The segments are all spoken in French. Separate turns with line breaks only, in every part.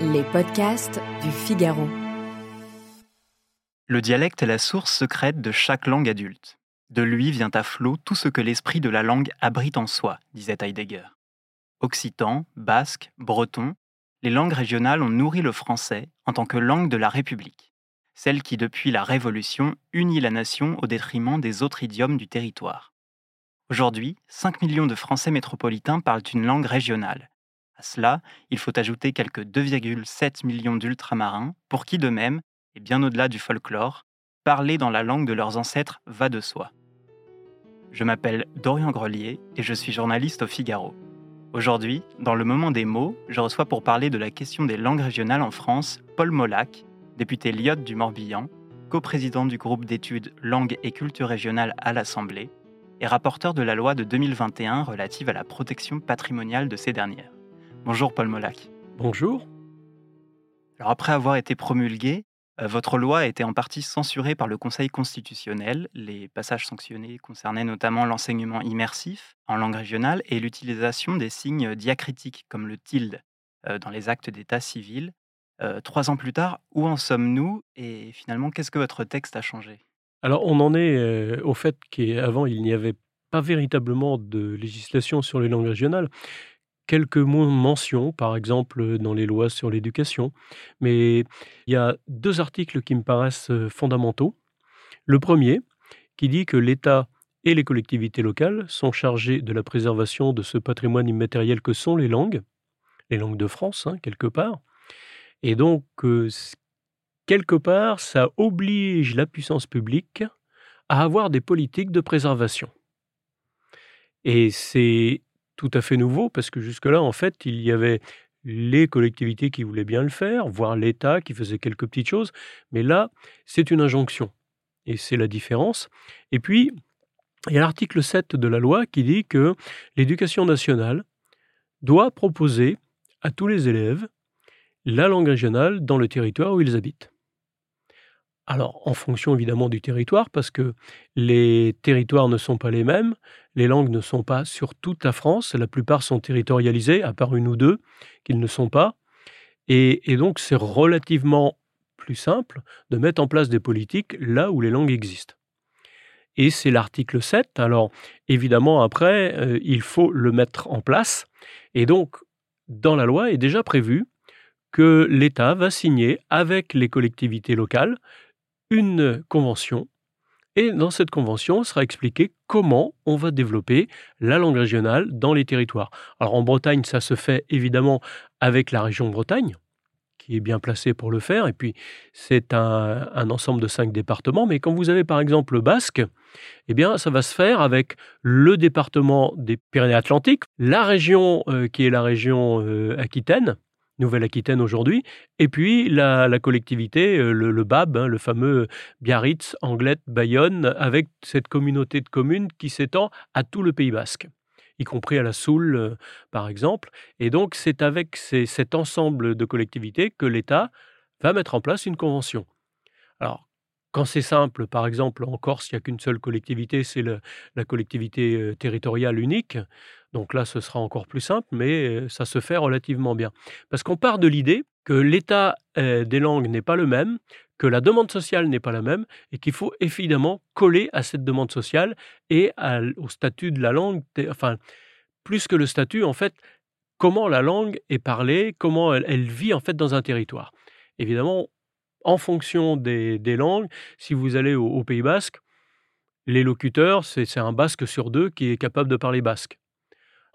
Les podcasts du Figaro.
Le dialecte est la source secrète de chaque langue adulte. De lui vient à flot tout ce que l'esprit de la langue abrite en soi, disait Heidegger. Occitan, basque, breton, les langues régionales ont nourri le français en tant que langue de la République, celle qui depuis la Révolution unit la nation au détriment des autres idiomes du territoire. Aujourd'hui, 5 millions de Français métropolitains parlent une langue régionale. À cela, il faut ajouter quelques 2,7 millions d'ultramarins, pour qui de même, et bien au-delà du folklore, parler dans la langue de leurs ancêtres va de soi. Je m'appelle Dorian Grelier et je suis journaliste au Figaro. Aujourd'hui, dans le moment des mots, je reçois pour parler de la question des langues régionales en France Paul Molac, député Lyotte du Morbihan, coprésident du groupe d'études Langues et culture régionales à l'Assemblée, et rapporteur de la loi de 2021 relative à la protection patrimoniale de ces dernières. Bonjour Paul Molac.
Bonjour.
Alors après avoir été promulguée, euh, votre loi a été en partie censurée par le Conseil constitutionnel. Les passages sanctionnés concernaient notamment l'enseignement immersif en langue régionale et l'utilisation des signes diacritiques comme le tilde euh, dans les actes d'état civil. Euh, trois ans plus tard, où en sommes-nous et finalement qu'est-ce que votre texte a changé?
Alors on en est au fait qu'avant il n'y avait pas véritablement de législation sur les langues régionales quelques mentions, par exemple dans les lois sur l'éducation, mais il y a deux articles qui me paraissent fondamentaux. Le premier, qui dit que l'État et les collectivités locales sont chargés de la préservation de ce patrimoine immatériel que sont les langues, les langues de France, hein, quelque part. Et donc, quelque part, ça oblige la puissance publique à avoir des politiques de préservation. Et c'est tout à fait nouveau parce que jusque-là, en fait, il y avait les collectivités qui voulaient bien le faire, voire l'État qui faisait quelques petites choses. Mais là, c'est une injonction. Et c'est la différence. Et puis, il y a l'article 7 de la loi qui dit que l'éducation nationale doit proposer à tous les élèves la langue régionale dans le territoire où ils habitent. Alors, en fonction évidemment du territoire, parce que les territoires ne sont pas les mêmes, les langues ne sont pas sur toute la France, la plupart sont territorialisées, à part une ou deux qui ne sont pas. Et, donc, c'est relativement plus simple de mettre en place des politiques là où les langues existent. Et c'est l'article 7. Alors, évidemment, après, euh, il faut le mettre en place. Et donc, dans la loi est déjà prévu que l'État va signer avec les collectivités locales une convention et dans cette convention sera expliqué comment on va développer la langue régionale dans les territoires. Alors en Bretagne, ça se fait évidemment avec la région Bretagne, qui est bien placée pour le faire. Et puis c'est un, ensemble de cinq départements. Mais quand vous avez par exemple le Basque, eh bien ça va se faire avec le département des Pyrénées-Atlantiques, la région euh, qui est la région euh, Aquitaine, Nouvelle-Aquitaine aujourd'hui, et puis la, collectivité, euh, le, BAB, hein, le fameux Biarritz, Anglette, Bayonne, avec cette communauté de communes qui s'étend à tout le Pays basque y compris à la Soule, euh, par exemple. Et donc, c'est avec cet ensemble de collectivités que l'État va mettre en place une convention. Alors, quand c'est simple, par exemple, en Corse, il n'y a qu'une seule collectivité, c'est la collectivité euh, territoriale unique. Donc là, ce sera encore plus simple, mais ça se fait relativement bien. Parce qu'on part de l'idée que l'état des langues n'est pas le même, que la demande sociale n'est pas la même, et qu'il faut évidemment coller à cette demande sociale et au statut de la langue. Enfin, plus que le statut, en fait, comment la langue est parlée, comment elle, vit en fait dans un territoire. Évidemment, en fonction des, langues, si vous allez au, Pays Basque, les locuteurs, c'est un basque sur deux qui est capable de parler basque.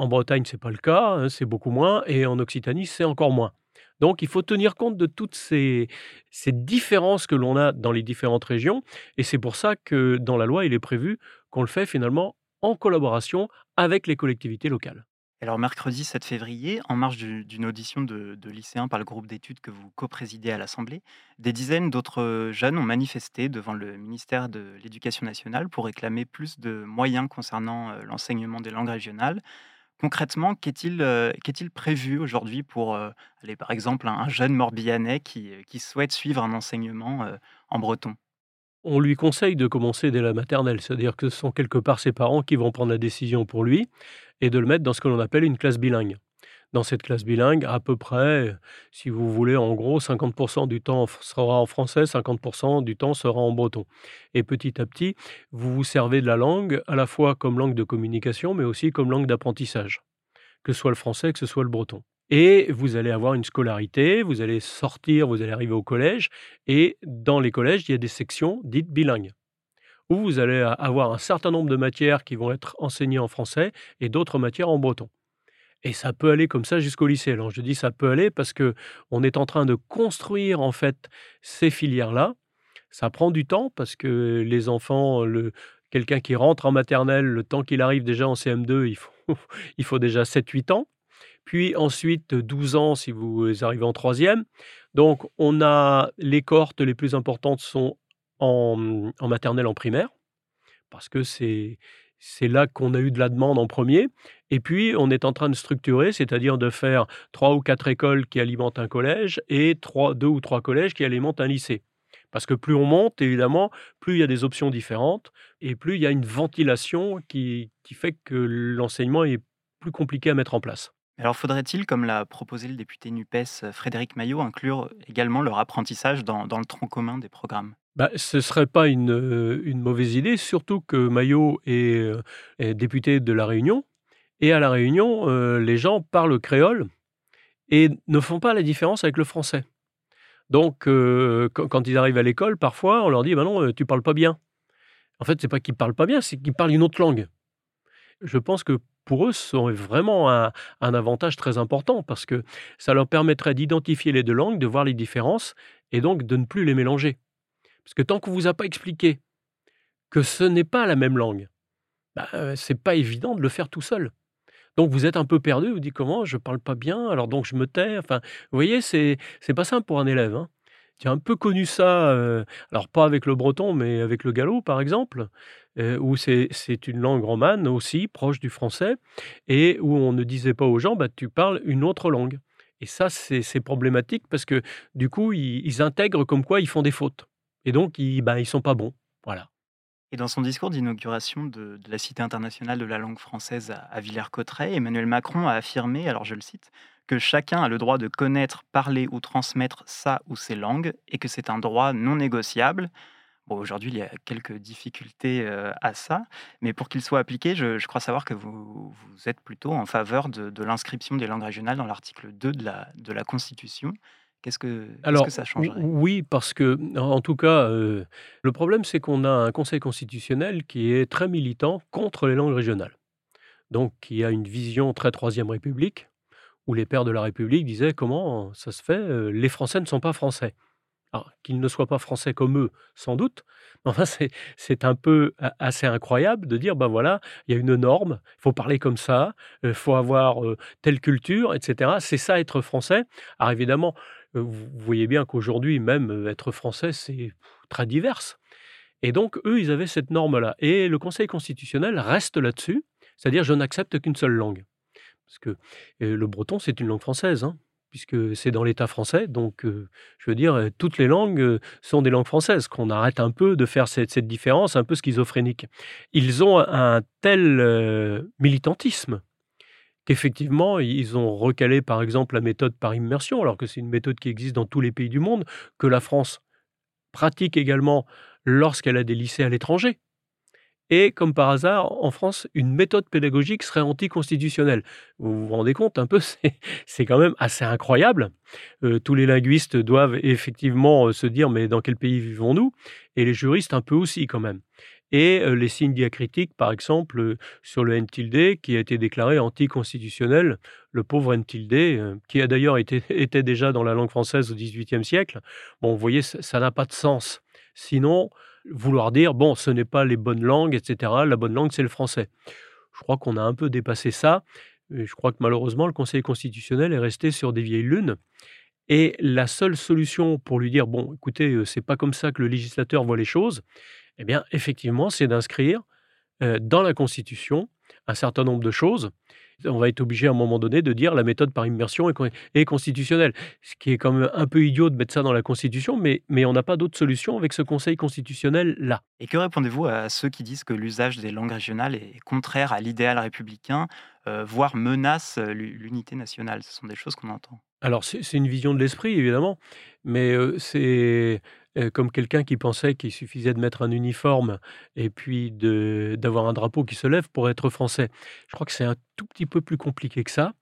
En Bretagne, c'est pas le cas, hein, c'est beaucoup moins, et en Occitanie, c'est encore moins. Donc, il faut tenir compte de toutes ces, ces différences que l'on a dans les différentes régions, et c'est pour ça que dans la loi, il est prévu qu'on le fait finalement en collaboration avec les collectivités locales.
Alors, mercredi 7 février, en marge d'une audition de, lycéens par le groupe d'études que vous co-présidez à l'Assemblée, des dizaines d'autres jeunes ont manifesté devant le ministère de l'Éducation nationale pour réclamer plus de moyens concernant euh, l'enseignement des langues régionales, Concrètement, qu'est-il euh, prévu aujourd'hui pour, euh, aller, par exemple, un, jeune Morbihanais qui, euh, qui souhaite suivre un enseignement en breton?
On lui conseille de commencer dès la maternelle, c'est-à-dire que ce sont quelque part ses parents qui vont prendre la décision pour lui et de le mettre dans ce que l'on appelle une classe bilingue. Dans cette classe bilingue, à peu près, si vous voulez, en gros, 50% du temps sera en français, 50% du temps sera en breton. Et petit à petit, vous vous servez de la langue à la fois comme langue de communication, mais aussi comme langue d'apprentissage, que ce soit le français, que ce soit le breton. Et vous allez avoir une scolarité, vous allez sortir, vous allez arriver au collège, et dans les collèges, il y a des sections dites bilingues où vous allez avoir un certain nombre de matières qui vont être enseignées en français et d'autres matières en breton. Et ça peut aller comme ça jusqu'au lycée. Alors je dis ça peut aller parce que on est en train de construire en fait ces filières-là. Ça prend du temps parce que les enfants, le, quelqu'un qui rentre en maternelle, le temps qu'il arrive déjà en CM2, il faut, déjà 7-8 ans. Puis ensuite 12 ans si vous arrivez en troisième. Donc on a les cohortes les plus importantes sont en, maternelle, en primaire, parce que c'est là qu'on a eu de la demande en premier. Et puis, on est en train de structurer, c'est-à-dire de faire trois ou quatre écoles qui alimentent un collège et trois, deux ou trois collèges qui alimentent un lycée. Parce que plus on monte, évidemment, plus il y a des options différentes et plus il y a une ventilation qui, qui fait que l'enseignement est plus compliqué à mettre en place.
Alors faudrait-il, comme l'a proposé le député NUPES Frédéric Maillot, inclure également leur apprentissage dans, dans le tronc commun des programmes?
Bah, ce ne serait pas une, euh, une, mauvaise idée, surtout que Maillot est, euh, député de La Réunion. Et à La Réunion, euh, les gens parlent créole et ne font pas la différence avec le français. Donc, quand, ils arrivent à l'école, parfois, on leur dit bah non, tu parles pas bien. En fait, c'est pas qu'ils parlent pas bien, c'est qu'ils parlent une autre langue. Je pense que pour eux, ce serait vraiment un, avantage très important parce que ça leur permettrait d'identifier les deux langues, de voir les différences et donc de ne plus les mélanger. Parce que tant qu'on ne vous a pas expliqué que ce n'est pas la même langue, bah, euh, c'est pas évident de le faire tout seul. Donc vous êtes un peu perdu, vous dites comment je parle pas bien, alors donc je me tais. Enfin, vous voyez, c'est pas simple pour un élève. Hein. J'ai un peu connu ça, euh, alors pas avec le breton, mais avec le gallo par exemple, euh, où c'est une langue romane aussi, proche du français, et où on ne disait pas aux gens, bah, tu parles une autre langue. Et ça, c'est problématique parce que du coup, ils intègrent comme quoi ils font des fautes. Et donc, ils ne bah, ils sont pas bons. Voilà.
Et dans son discours d'inauguration de, la Cité internationale de la langue française à, Villers-Cotterêts, Emmanuel Macron a affirmé, alors je le cite, que chacun a le droit de connaître, parler ou transmettre sa ou ses langues et que c'est un droit non négociable. Bon, aujourd'hui, il y a quelques difficultés euh, à ça, mais pour qu'il soit appliqué, je, crois savoir que vous, êtes plutôt en faveur de, l'inscription des langues régionales dans l'article 2 de la, de la Constitution. Qu'est-ce que,
Alors,
que ça changerait?
oui, parce que, en tout cas, euh, le problème, c'est qu'on a un Conseil constitutionnel qui est très militant contre les langues régionales. Donc, qui a une vision très Troisième République, où les pères de la République disaient comment ça se fait, euh, les Français ne sont pas français. Alors, qu'ils ne soient pas français comme eux, sans doute. Enfin, c'est un peu assez incroyable de dire, ben voilà, il y a une norme, il faut parler comme ça, il faut avoir telle culture, etc. C'est ça être français. Alors évidemment, vous voyez bien qu'aujourd'hui, même être français, c'est très divers. Et donc, eux, ils avaient cette norme-là. Et le Conseil constitutionnel reste là-dessus, c'est-à-dire je n'accepte qu'une seule langue. Parce que le breton, c'est une langue française. Hein puisque c'est dans l'État français. Donc, je veux dire, toutes les langues sont des langues françaises, qu'on arrête un peu de faire cette, différence un peu schizophrénique. Ils ont un tel militantisme qu'effectivement, ils ont recalé, par exemple, la méthode par immersion, alors que c'est une méthode qui existe dans tous les pays du monde, que la France pratique également lorsqu'elle a des lycées à l'étranger. Et comme par hasard, en France, une méthode pédagogique serait anticonstitutionnelle. Vous vous rendez compte un peu, c'est quand même assez incroyable. Euh, tous les linguistes doivent effectivement euh, se dire mais dans quel pays vivons-nous? Et les juristes un peu aussi quand même. Et euh, les signes diacritiques, par exemple, sur le n qui a été déclaré anticonstitutionnel, le pauvre n qui a d'ailleurs été était déjà dans la langue française au XVIIIe siècle. Bon, vous voyez, ça n'a pas de sens. Sinon, vouloir dire, bon, ce n'est pas les bonnes langues, etc. La bonne langue, c'est le français. Je crois qu'on a un peu dépassé ça. Je crois que malheureusement, le Conseil constitutionnel est resté sur des vieilles lunes. Et la seule solution pour lui dire, bon, écoutez, euh, c'est pas comme ça que le législateur voit les choses, eh bien, effectivement, c'est d'inscrire euh, dans la Constitution un certain nombre de choses. on va être obligé à un moment donné de dire la méthode par immersion est, constitutionnelle. Ce qui est quand même un peu idiot de mettre ça dans la Constitution, mais, mais on n'a pas d'autre solution avec ce Conseil constitutionnel-là.
Et que répondez-vous à ceux qui disent que l'usage des langues régionales est contraire à l'idéal républicain, euh, voire menace l'unité nationale? Ce sont des choses qu'on entend.
Alors c'est une vision de l'esprit, évidemment, mais euh, c'est comme quelqu'un qui pensait qu'il suffisait de mettre un uniforme et puis d'avoir un drapeau qui se lève pour être français. Je crois que c'est un tout petit peu plus compliqué que ça.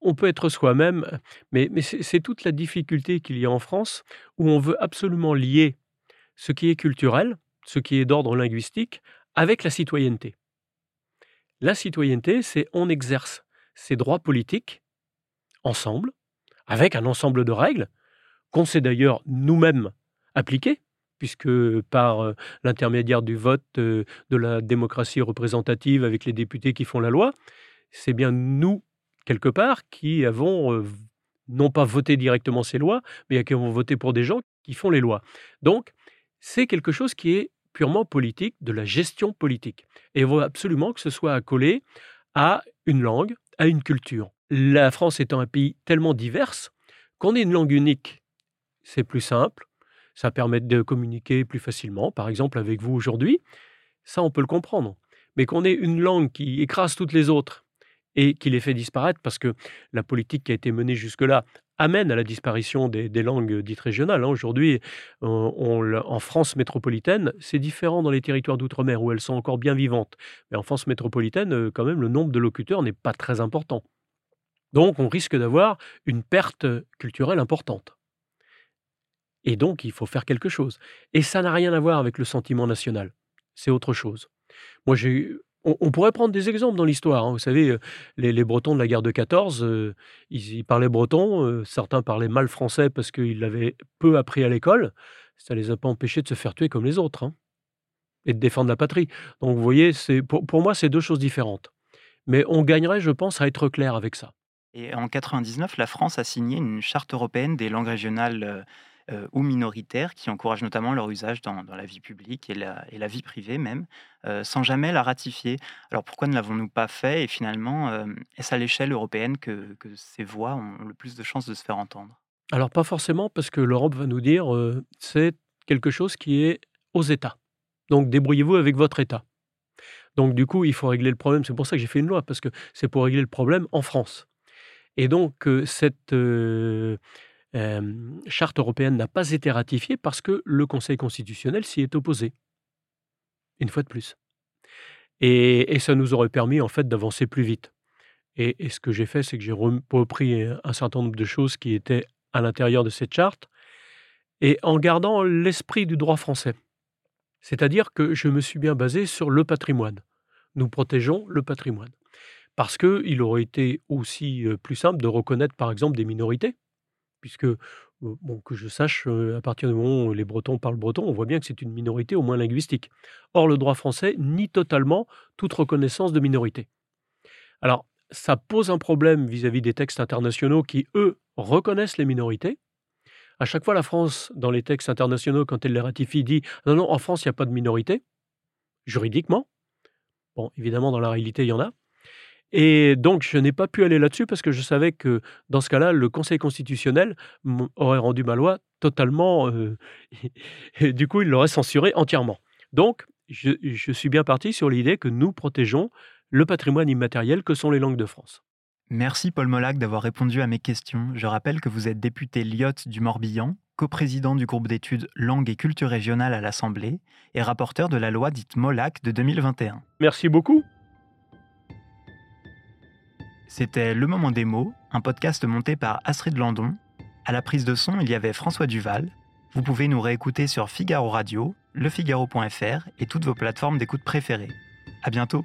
On peut être soi-même, mais, mais c'est toute la difficulté qu'il y a en France où on veut absolument lier ce qui est culturel, ce qui est d'ordre linguistique, avec la citoyenneté. La citoyenneté, c'est on exerce ses droits politiques ensemble, avec un ensemble de règles qu'on sait d'ailleurs nous-mêmes appliquée, puisque par l'intermédiaire du vote de la démocratie représentative avec les députés qui font la loi, c'est bien nous, quelque part, qui avons non pas voté directement ces lois, mais qui avons voté pour des gens qui font les lois. Donc, c'est quelque chose qui est purement politique, de la gestion politique. Et il faut absolument que ce soit accolé à une langue, à une culture. La France étant un pays tellement divers, qu'on ait une langue unique, c'est plus simple, ça permet de communiquer plus facilement, par exemple avec vous aujourd'hui. Ça, on peut le comprendre. Mais qu'on ait une langue qui écrase toutes les autres et qui les fait disparaître, parce que la politique qui a été menée jusque-là amène à la disparition des, langues dites régionales. Hein. Aujourd'hui, en France métropolitaine, c'est différent dans les territoires d'outre-mer où elles sont encore bien vivantes. Mais en France métropolitaine, euh, quand même, le nombre de locuteurs n'est pas très important. Donc, on risque d'avoir une perte culturelle importante. Et donc, il faut faire quelque chose. Et ça n'a rien à voir avec le sentiment national. C'est autre chose. Moi, j'ai on, pourrait prendre des exemples dans l'histoire. Hein. Vous savez, euh, les, Bretons de la guerre de 14, euh, ils, parlaient breton. Euh, certains parlaient mal français parce qu'ils l'avaient peu appris à l'école. Ça les a pas empêchés de se faire tuer comme les autres hein, et de défendre la patrie. Donc, vous voyez, pour, pour moi, c'est deux choses différentes. Mais on gagnerait, je pense, à être clair avec ça.
Et en 99, la France a signé une charte européenne des langues régionales ou minoritaires qui encouragent notamment leur usage dans, la vie publique et la, vie privée même, euh, sans jamais la ratifier. Alors pourquoi ne l'avons-nous pas fait Et finalement, euh, est-ce à l'échelle européenne que, ces voix ont le plus de chances de se faire entendre?
Alors pas forcément, parce que l'Europe va nous dire c'est quelque chose qui est aux États. Donc débrouillez-vous avec votre État. Donc du coup, il faut régler le problème. C'est pour ça que j'ai fait une loi, parce que c'est pour régler le problème en France. Et donc cette charte européenne n'a pas été ratifiée parce que le Conseil constitutionnel s'y est opposé. Une fois de plus. Et, ça nous aurait permis en fait d'avancer plus vite. Et, ce que j'ai fait, c'est que j'ai repris un certain nombre de choses qui étaient à l'intérieur de cette charte, et en gardant l'esprit du droit français. C'est-à-dire que je me suis bien basé sur le patrimoine. Nous protégeons le patrimoine. Parce qu'il aurait été aussi plus simple de reconnaître, par exemple, des minorités puisque, bon, que je sache, à partir du moment où les Bretons parlent breton, on voit bien que c'est une minorité au moins linguistique. Or, le droit français nie totalement toute reconnaissance de minorité. Alors, ça pose un problème vis-à-vis des textes internationaux qui, eux, reconnaissent les minorités. À chaque fois, la France, dans les textes internationaux, quand elle les ratifie, dit non, non, en France, il n'y a pas de minorité, juridiquement. Bon, évidemment, dans la réalité, il y en a. Et donc, je n'ai pas pu aller là-dessus parce que je savais que dans ce cas-là, le Conseil constitutionnel aurait rendu ma loi totalement. Euh, et du coup, il l'aurait censurée entièrement. Donc, je, suis bien parti sur l'idée que nous protégeons le patrimoine immatériel que sont les langues de France.
Merci Paul Molac d'avoir répondu à mes questions. Je rappelle que vous êtes député Lyotte du Morbihan, coprésident du groupe d'études Langue et culture régionale à l'Assemblée et rapporteur de la loi dite Molac de 2021.
Merci beaucoup.
C'était Le Moment des mots, un podcast monté par Astrid Landon. À la prise de son, il y avait François Duval. Vous pouvez nous réécouter sur Figaro Radio, lefigaro.fr et toutes vos plateformes d'écoute préférées. À bientôt!